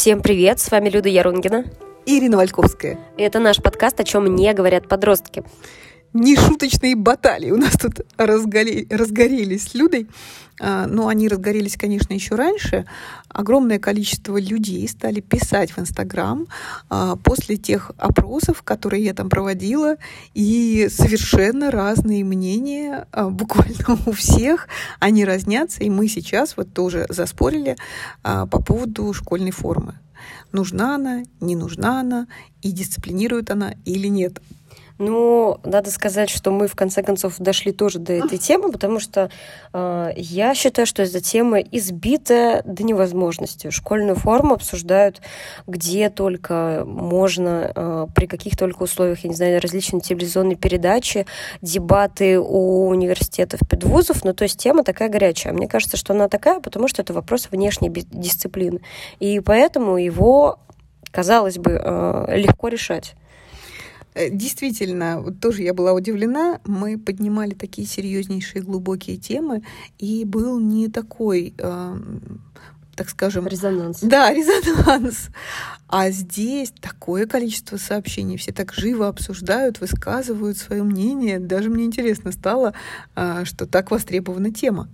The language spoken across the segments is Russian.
Всем привет, с вами Люда Ярунгина. И Ирина Вальковская. И это наш подкаст «О чем не говорят подростки». Нешуточные баталии у нас тут разгоре... разгорелись с Людой. А, но они разгорелись, конечно, еще раньше. Огромное количество людей стали писать в Инстаграм а, после тех опросов, которые я там проводила, и совершенно разные мнения а, буквально у всех. Они разнятся, и мы сейчас вот тоже заспорили по поводу школьной формы. Нужна она, не нужна она, и дисциплинирует она или нет. Ну, надо сказать, что мы в конце концов дошли тоже до этой темы, потому что э, я считаю, что эта тема избита до невозможности. Школьную форму обсуждают где только можно, э, при каких только условиях, я не знаю, различные телевизионные передачи, дебаты у университетов, педвузов, ну, то есть тема такая горячая. Мне кажется, что она такая, потому что это вопрос внешней дисциплины. И поэтому его, казалось бы, э, легко решать. Э, действительно, тоже я была удивлена. Мы поднимали такие серьезнейшие глубокие темы, и был не такой, э, так скажем... Резонанс. Да, резонанс. А здесь такое количество сообщений, все так живо обсуждают, высказывают свое мнение. Даже мне интересно стало, э, что так востребована тема.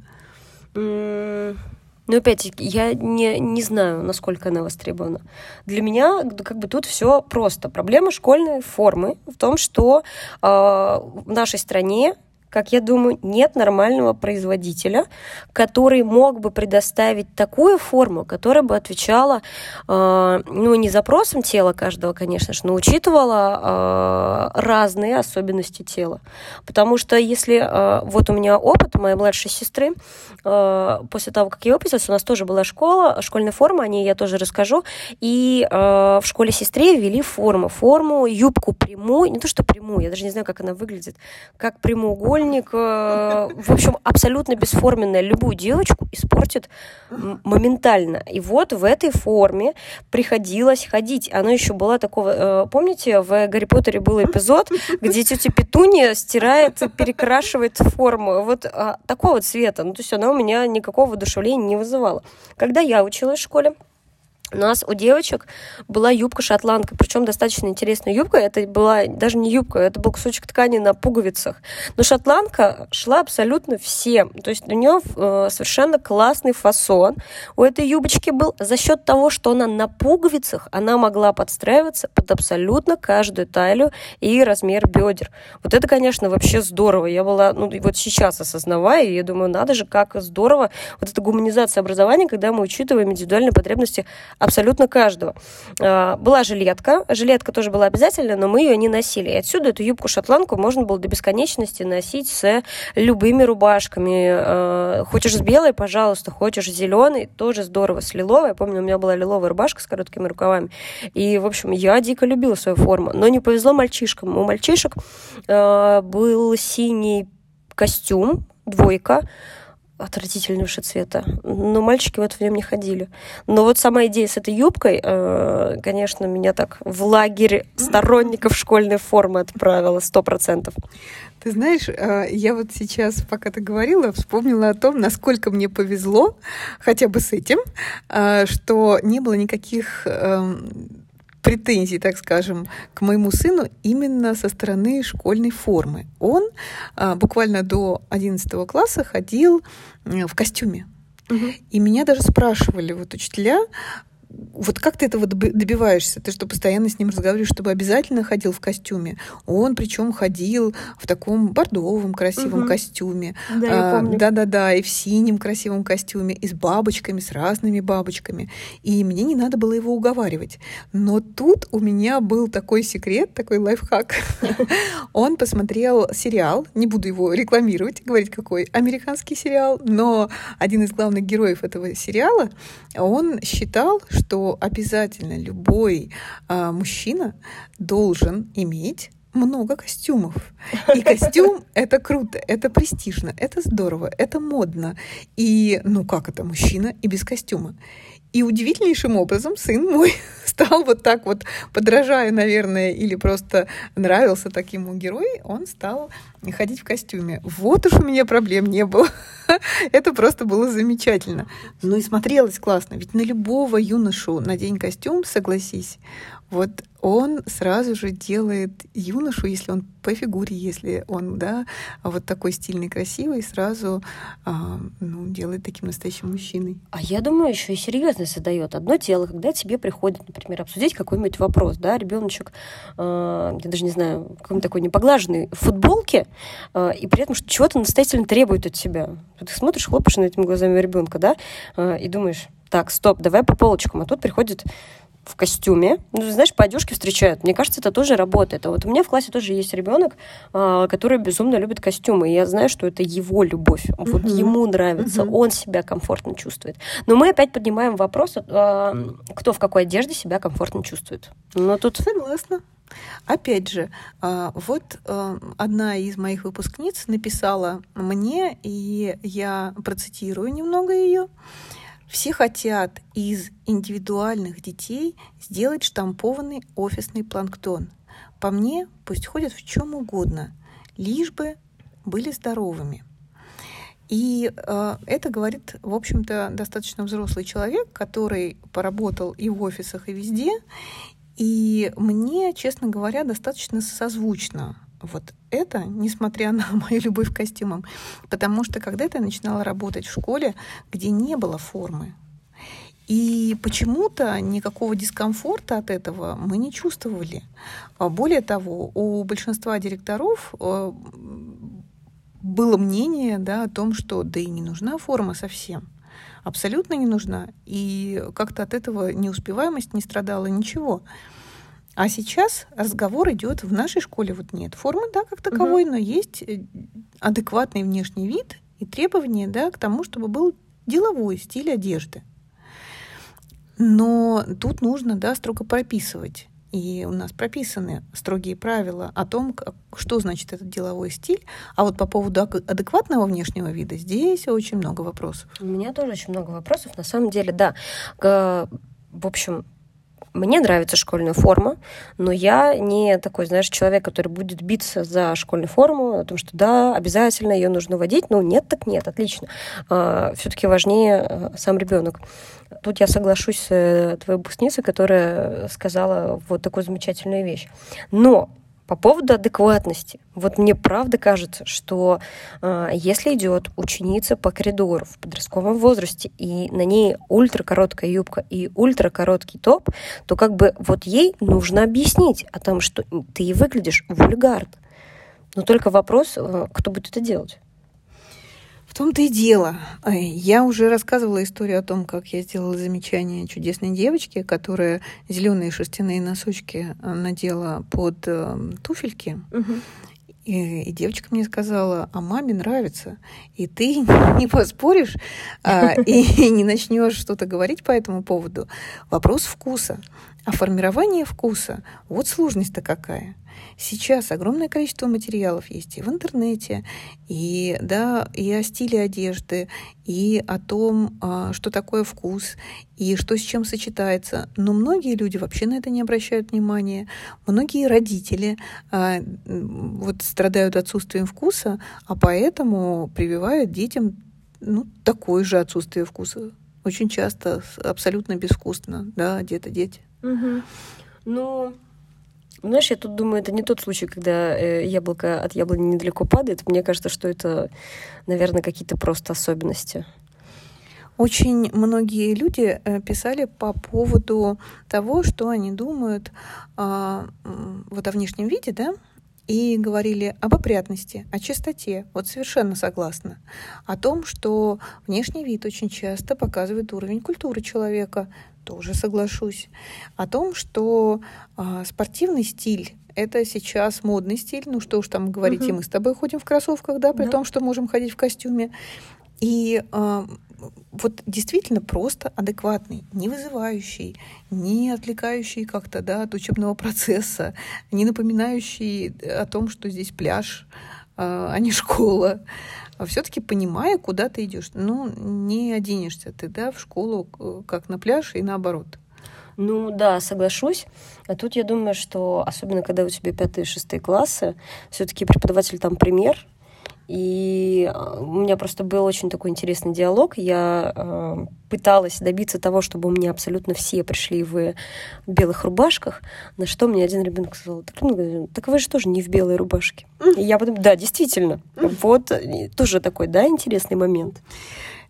Но опять я не, не знаю, насколько она востребована. Для меня как бы тут все просто. Проблема школьной формы в том, что э, в нашей стране как я думаю, нет нормального производителя, который мог бы предоставить такую форму, которая бы отвечала, э, ну, не запросам тела каждого, конечно же, но учитывала э, разные особенности тела. Потому что если, э, вот у меня опыт моей младшей сестры, э, после того, как я выпустилась, у нас тоже была школа, школьная форма, о ней я тоже расскажу, и э, в школе сестре ввели форму, форму, юбку прямую, не то что прямую, я даже не знаю, как она выглядит, как прямоугольник, треугольник, э, в общем, абсолютно бесформенная, любую девочку испортит моментально. И вот в этой форме приходилось ходить. Она еще была такого... Э, помните, в Гарри Поттере был эпизод, где тетя Петуния стирает, перекрашивает форму. Вот а, такого цвета. Ну, то есть она у меня никакого воодушевления не вызывала. Когда я училась в школе, у нас у девочек была юбка-шотландка, причем достаточно интересная юбка. Это была даже не юбка, это был кусочек ткани на пуговицах. Но шотландка шла абсолютно всем. То есть у нее э, совершенно классный фасон. У этой юбочки был за счет того, что она на пуговицах, она могла подстраиваться под абсолютно каждую талию и размер бедер. Вот это, конечно, вообще здорово. Я была, ну, вот сейчас осознавая, я думаю, надо же, как здорово вот эта гуманизация образования, когда мы учитываем индивидуальные потребности абсолютно каждого. А, была жилетка. Жилетка тоже была обязательна, но мы ее не носили. И отсюда эту юбку-шотландку можно было до бесконечности носить с любыми рубашками. А, хочешь с белой, пожалуйста, хочешь с зеленой, тоже здорово. С лиловой. Я помню, у меня была лиловая рубашка с короткими рукавами. И, в общем, я дико любила свою форму. Но не повезло мальчишкам. У мальчишек э, был синий костюм, двойка, отвратительного цвета. Но мальчики вот в нем не ходили. Но вот сама идея с этой юбкой, э, конечно, меня так в лагерь сторонников школьной формы отправила, сто процентов. Ты знаешь, э, я вот сейчас, пока ты говорила, вспомнила о том, насколько мне повезло хотя бы с этим, э, что не было никаких эм, претензий, так скажем, к моему сыну именно со стороны школьной формы. Он а, буквально до 11 класса ходил в костюме. Угу. И меня даже спрашивали вот учителя, вот как ты этого добиваешься? Ты что, постоянно с ним разговариваешь, чтобы обязательно ходил в костюме? Он причем ходил в таком бордовом красивом угу. костюме. Да, я а, помню. Да-да-да, и в синем красивом костюме, и с бабочками, с разными бабочками. И мне не надо было его уговаривать. Но тут у меня был такой секрет, такой лайфхак. Он посмотрел сериал, не буду его рекламировать, говорить какой, американский сериал, но один из главных героев этого сериала, он считал, что обязательно любой а, мужчина должен иметь много костюмов. И костюм — это круто, это престижно, это здорово, это модно. И ну как это мужчина и без костюма? И удивительнейшим образом сын мой стал вот так вот, подражая, наверное, или просто нравился таким герой, он стал ходить в костюме. Вот уж у меня проблем не было. Это просто было замечательно. Ну и смотрелось классно. Ведь на любого юношу на день костюм, согласись, вот он сразу же делает юношу, если он по фигуре, если он, да, вот такой стильный, красивый, сразу а, ну, делает таким настоящим мужчиной. А я думаю, еще и серьезность задает. Одно дело, когда тебе приходит, например, обсудить какой-нибудь вопрос, да, ребеночек, э, я даже не знаю, какой-нибудь такой непоглаженный в футболке, э, и при этом что чего-то настоятельно требует от тебя. Ты смотришь, хлопаешь на этими глазами ребенка, да, э, и думаешь, так, стоп, давай по полочкам. А тут приходит в костюме. Ну, знаешь, по одежке встречают. Мне кажется, это тоже работает. А вот у меня в классе тоже есть ребенок, а, который безумно любит костюмы. И я знаю, что это его любовь. Uh-huh. Вот ему нравится, uh-huh. он себя комфортно чувствует. Но мы опять поднимаем вопрос, а, кто в какой одежде себя комфортно чувствует. Но тут... Согласна. Опять же, а, вот одна из моих выпускниц написала мне, и я процитирую немного ее. Все хотят из индивидуальных детей сделать штампованный офисный планктон. По мне, пусть ходят в чем угодно, лишь бы были здоровыми. И э, это говорит, в общем-то, достаточно взрослый человек, который поработал и в офисах, и везде. И мне, честно говоря, достаточно созвучно вот это, несмотря на мою любовь к костюмам. Потому что когда-то я начинала работать в школе, где не было формы, и почему-то никакого дискомфорта от этого мы не чувствовали. А более того, у большинства директоров э, было мнение да, о том, что да и не нужна форма совсем. Абсолютно не нужна. И как-то от этого неуспеваемость не страдала ничего. А сейчас разговор идет в нашей школе. Вот нет формы, да, как таковой, угу. но есть э, адекватный внешний вид и требования да, к тому, чтобы был деловой стиль одежды. Но тут нужно да, строго прописывать. И у нас прописаны строгие правила о том, как, что значит этот деловой стиль. А вот по поводу адекватного внешнего вида здесь очень много вопросов. У меня тоже очень много вопросов. На самом деле, да. В общем, мне нравится школьная форма, но я не такой, знаешь, человек, который будет биться за школьную форму, о том, что да, обязательно ее нужно водить. Ну, нет, так нет, отлично. А, все-таки важнее а, сам ребенок. Тут я соглашусь с э, твоей выпускницей, которая сказала вот такую замечательную вещь. Но по поводу адекватности. Вот мне правда кажется, что э, если идет ученица по коридору в подростковом возрасте, и на ней ультракороткая юбка и ультракороткий топ, то как бы вот ей нужно объяснить о том, что ты выглядишь вульгарно. Но только вопрос, э, кто будет это делать том-то и дело. Я уже рассказывала историю о том, как я сделала замечание чудесной девочке, которая зеленые шерстяные носочки э, надела под э, туфельки. Угу. И, и девочка мне сказала, а маме нравится. И ты не поспоришь а, и не начнешь что-то говорить по этому поводу. Вопрос вкуса. А формирование вкуса, вот сложность-то какая. Сейчас огромное количество материалов есть и в интернете, и, да, и о стиле одежды, и о том, а, что такое вкус, и что с чем сочетается. Но многие люди вообще на это не обращают внимания. Многие родители а, вот страдают отсутствием вкуса, а поэтому прививают детям ну, такое же отсутствие вкуса. Очень часто абсолютно безвкусно, да, где-то дети. Угу. Ну, знаешь, я тут думаю, это не тот случай, когда э, яблоко от яблони недалеко падает. Мне кажется, что это, наверное, какие-то просто особенности. Очень многие люди э, писали по поводу того, что они думают э, вот о внешнем виде, да, и говорили об опрятности, о чистоте. Вот совершенно согласна. О том, что внешний вид очень часто показывает уровень культуры человека, тоже соглашусь. О том, что э, спортивный стиль это сейчас модный стиль. Ну что уж там говорить, угу. и мы с тобой ходим в кроссовках, да, при да. том, что можем ходить в костюме. И э, вот действительно просто адекватный, не вызывающий, не отвлекающий как-то да, от учебного процесса, не напоминающий о том, что здесь пляж, э, а не школа. А все-таки понимая, куда ты идешь. Ну, не оденешься ты, да, в школу, как на пляж и наоборот. Ну да, соглашусь. А тут я думаю, что особенно когда у тебя пятые и шестые классы, все-таки преподаватель там пример, и а, у меня просто был очень такой интересный диалог. Я э, пыталась добиться того, чтобы у меня абсолютно все пришли в белых рубашках, на что мне один ребенок сказал, так, ну, так вы же тоже не в белой рубашке. И я потом, да, действительно. Вот тоже такой, да, интересный момент.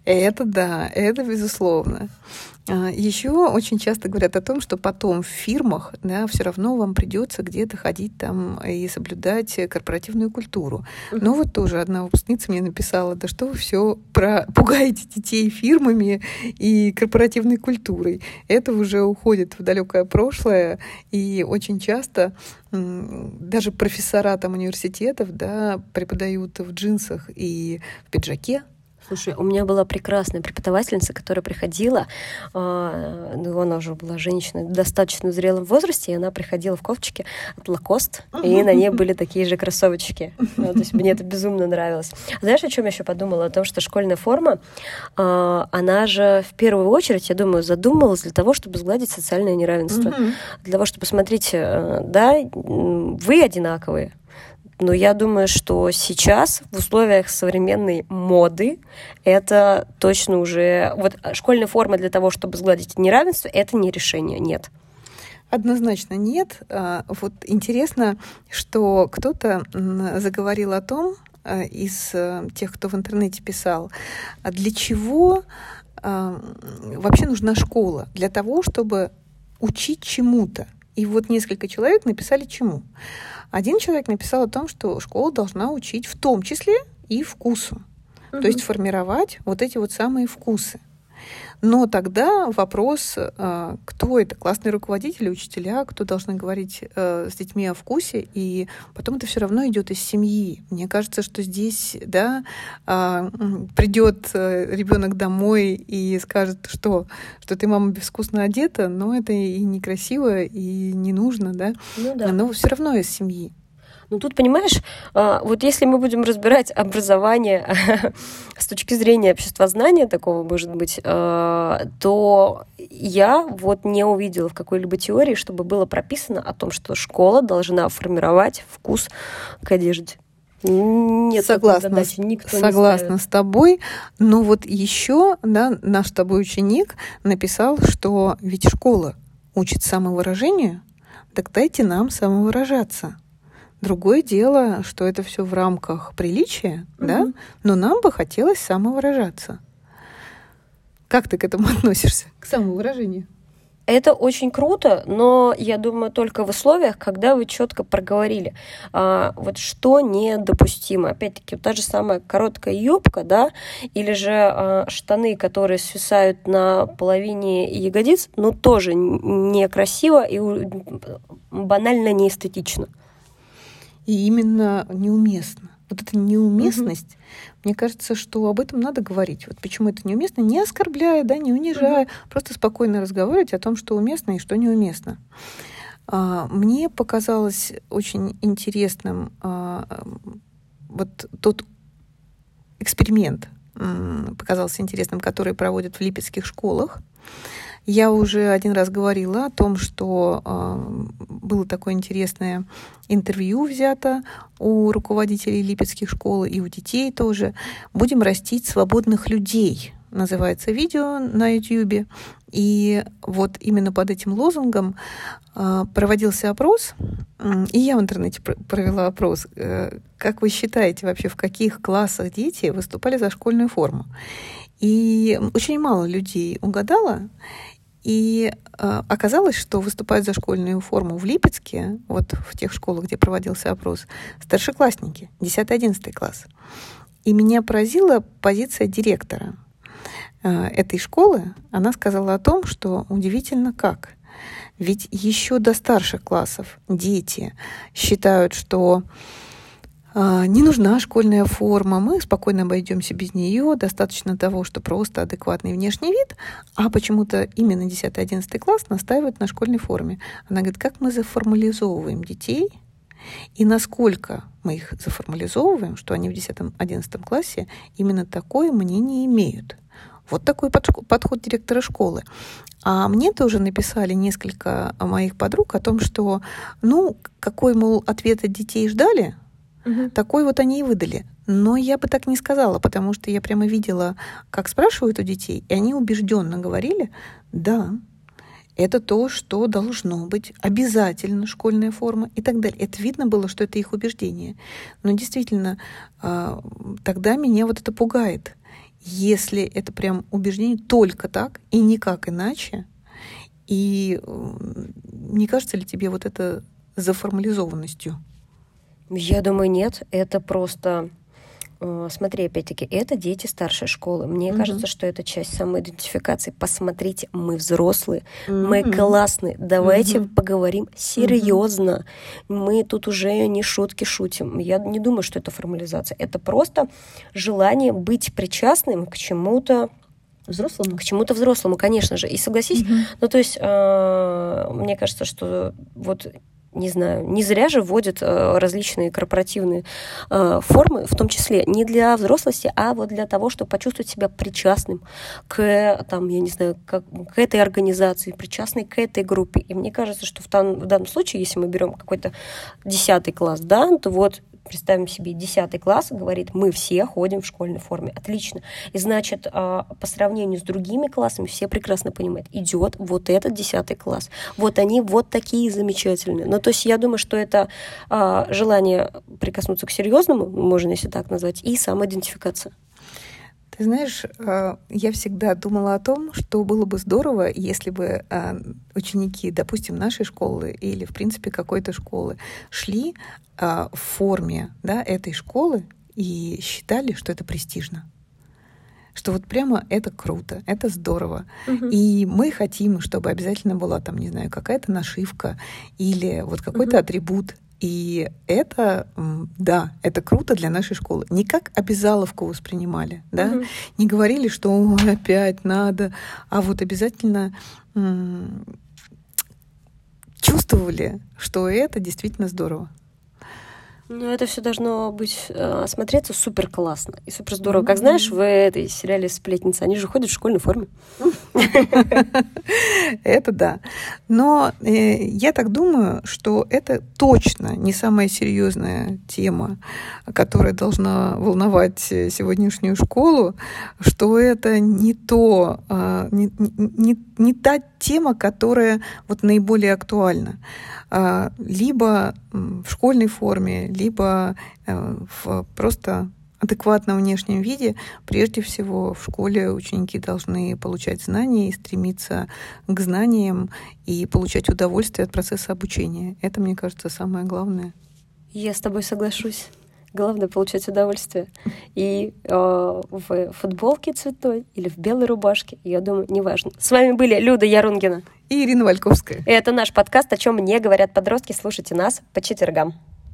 Это да, это безусловно. А, Еще очень часто говорят о том, что потом в фирмах да, все равно вам придется где-то ходить там и соблюдать корпоративную культуру. Но вот тоже одна выпускница мне написала, да что вы все про... пугаете детей фирмами и корпоративной культурой. Это уже уходит в далекое прошлое, и очень часто даже профессора там университетов да, преподают в джинсах и в пиджаке, Слушай, у меня была прекрасная преподавательница, которая приходила, э, ну, она уже была женщина в достаточно зрелом возрасте, и она приходила в кофточке от Лакост, и на ней были такие же кроссовочки. Ну, то есть мне это безумно нравилось. Знаешь, о чем я еще подумала? О том, что школьная форма, э, она же в первую очередь, я думаю, задумалась для того, чтобы сгладить социальное неравенство. Для того, чтобы, смотрите, э, да, вы одинаковые, но я думаю, что сейчас в условиях современной моды это точно уже... Вот школьная форма для того, чтобы сгладить неравенство, это не решение, нет. Однозначно нет. А, вот интересно, что кто-то заговорил о том, а, из э, тех, кто в интернете писал, а для чего вообще нужна школа? Для того, чтобы учить чему-то. И вот несколько человек написали чему. Один человек написал о том, что школа должна учить в том числе и вкусу. Угу. То есть формировать вот эти вот самые вкусы. Но тогда вопрос, э, кто это, классные руководители, учителя, кто должны говорить э, с детьми о вкусе, и потом это все равно идет из семьи. Мне кажется, что здесь, да, а, придет э, ребенок домой и скажет, что, что ты, мама, безвкусно одета, но это и некрасиво, и не нужно, да, ну, да. но все равно из семьи. Ну тут, понимаешь, а, вот если мы будем разбирать образование с точки зрения обществознания такого, может быть, а, то я вот не увидела в какой-либо теории, чтобы было прописано о том, что школа должна формировать вкус к одежде. Нет, согласна, задачи никто согласна не с тобой. Но вот еще да, наш с тобой ученик написал, что ведь школа учит самовыражению, так дайте нам самовыражаться. Другое дело, что это все в рамках приличия, угу. да, но нам бы хотелось самовыражаться. Как ты к этому относишься, к самовыражению? Это очень круто, но я думаю только в условиях, когда вы четко проговорили, а, вот что недопустимо. Опять-таки, вот та же самая короткая юбка, да, или же а, штаны, которые свисают на половине ягодиц, ну тоже некрасиво и банально неэстетично и именно неуместно. Вот эта неуместность, угу. мне кажется, что об этом надо говорить. Вот почему это неуместно, не оскорбляя, да, не унижая, угу. просто спокойно разговаривать о том, что уместно и что неуместно. А, мне показалось очень интересным а, вот тот эксперимент, показался интересным, который проводят в липецких школах. Я уже один раз говорила о том, что э, было такое интересное интервью взято у руководителей липецких школ и у детей тоже. Будем растить свободных людей называется видео на YouTube. И вот именно под этим лозунгом э, проводился опрос, и я в интернете провела опрос, э, как вы считаете вообще, в каких классах дети выступали за школьную форму? И очень мало людей угадало, и э, оказалось, что выступают за школьную форму в Липецке, вот в тех школах, где проводился опрос, старшеклассники, 10-11 класс. И меня поразила позиция директора э, этой школы. Она сказала о том, что удивительно как. Ведь еще до старших классов дети считают, что не нужна школьная форма, мы спокойно обойдемся без нее, достаточно того, что просто адекватный внешний вид, а почему-то именно 10-11 класс настаивает на школьной форме. Она говорит, как мы заформализовываем детей, и насколько мы их заформализовываем, что они в 10-11 классе именно такое мнение имеют. Вот такой подход директора школы. А мне тоже написали несколько моих подруг о том, что, ну, какой, мол, ответ от детей ждали, угу. такой вот они и выдали. Но я бы так не сказала, потому что я прямо видела, как спрашивают у детей, и они убежденно говорили, да, это то, что должно быть обязательно школьная форма и так далее. Это видно было, что это их убеждение. Но действительно, а, тогда меня вот это пугает. Если это прям убеждение только так и никак иначе, и не кажется ли тебе вот это заформализованностью? Я думаю, нет. Это просто Э, смотри, опять-таки, это дети старшей школы. Мне угу. кажется, что это часть самоидентификации. Посмотрите, мы взрослые, угу. мы классные. Давайте угу. поговорим серьезно. Угу. Мы тут уже не шутки шутим. Я не думаю, что это формализация. Это просто желание быть причастным к чему-то Взрослому? К чему-то взрослому, конечно же. И согласись, угу. ну то есть э, мне кажется, что вот не знаю, не зря же вводят э, различные корпоративные э, формы, в том числе не для взрослости, а вот для того, чтобы почувствовать себя причастным к, там, я не знаю, к, к этой организации, причастной к этой группе. И мне кажется, что в, там, в данном случае, если мы берем какой-то десятый класс, да, то вот представим себе 10 класс, говорит, мы все ходим в школьной форме. Отлично. И значит, а, по сравнению с другими классами, все прекрасно понимают, идет вот этот 10 класс. Вот они вот такие замечательные. Ну, то есть я думаю, что это а, желание прикоснуться к серьезному, можно если так назвать, и самоидентификация. Ты знаешь, э, я всегда думала о том, что было бы здорово, если бы э, ученики, допустим, нашей школы или, в принципе, какой-то школы шли э, в форме да, этой школы и считали, что это престижно что вот прямо это круто, это здорово. Угу. И мы хотим, чтобы обязательно была там, не знаю, какая-то нашивка или вот какой-то угу. атрибут и это, да, это круто для нашей школы. Не как обязаловку воспринимали, да, угу. не говорили, что опять надо, а вот обязательно чувствовали, что это действительно здорово. Ну, это все должно быть э, смотреться супер классно и супер здорово. Mm-hmm. Как знаешь, в этой сериале Сплетница они же ходят в школьной форме. Это да. Но э, я так думаю, что это точно не самая серьезная тема, которая должна волновать сегодняшнюю школу, что это не то, а, не, не, не та тема, которая вот наиболее актуальна. А, либо в школьной форме, либо э, в просто адекватном внешнем виде, прежде всего в школе ученики должны получать знания и стремиться к знаниям и получать удовольствие от процесса обучения. Это, мне кажется, самое главное. Я с тобой соглашусь. Главное получать удовольствие. И э, в футболке цветной или в белой рубашке, я думаю, неважно. С вами были Люда Ярунгина и Ирина Вальковская. И это наш подкаст «О чем мне говорят подростки». Слушайте нас по четвергам.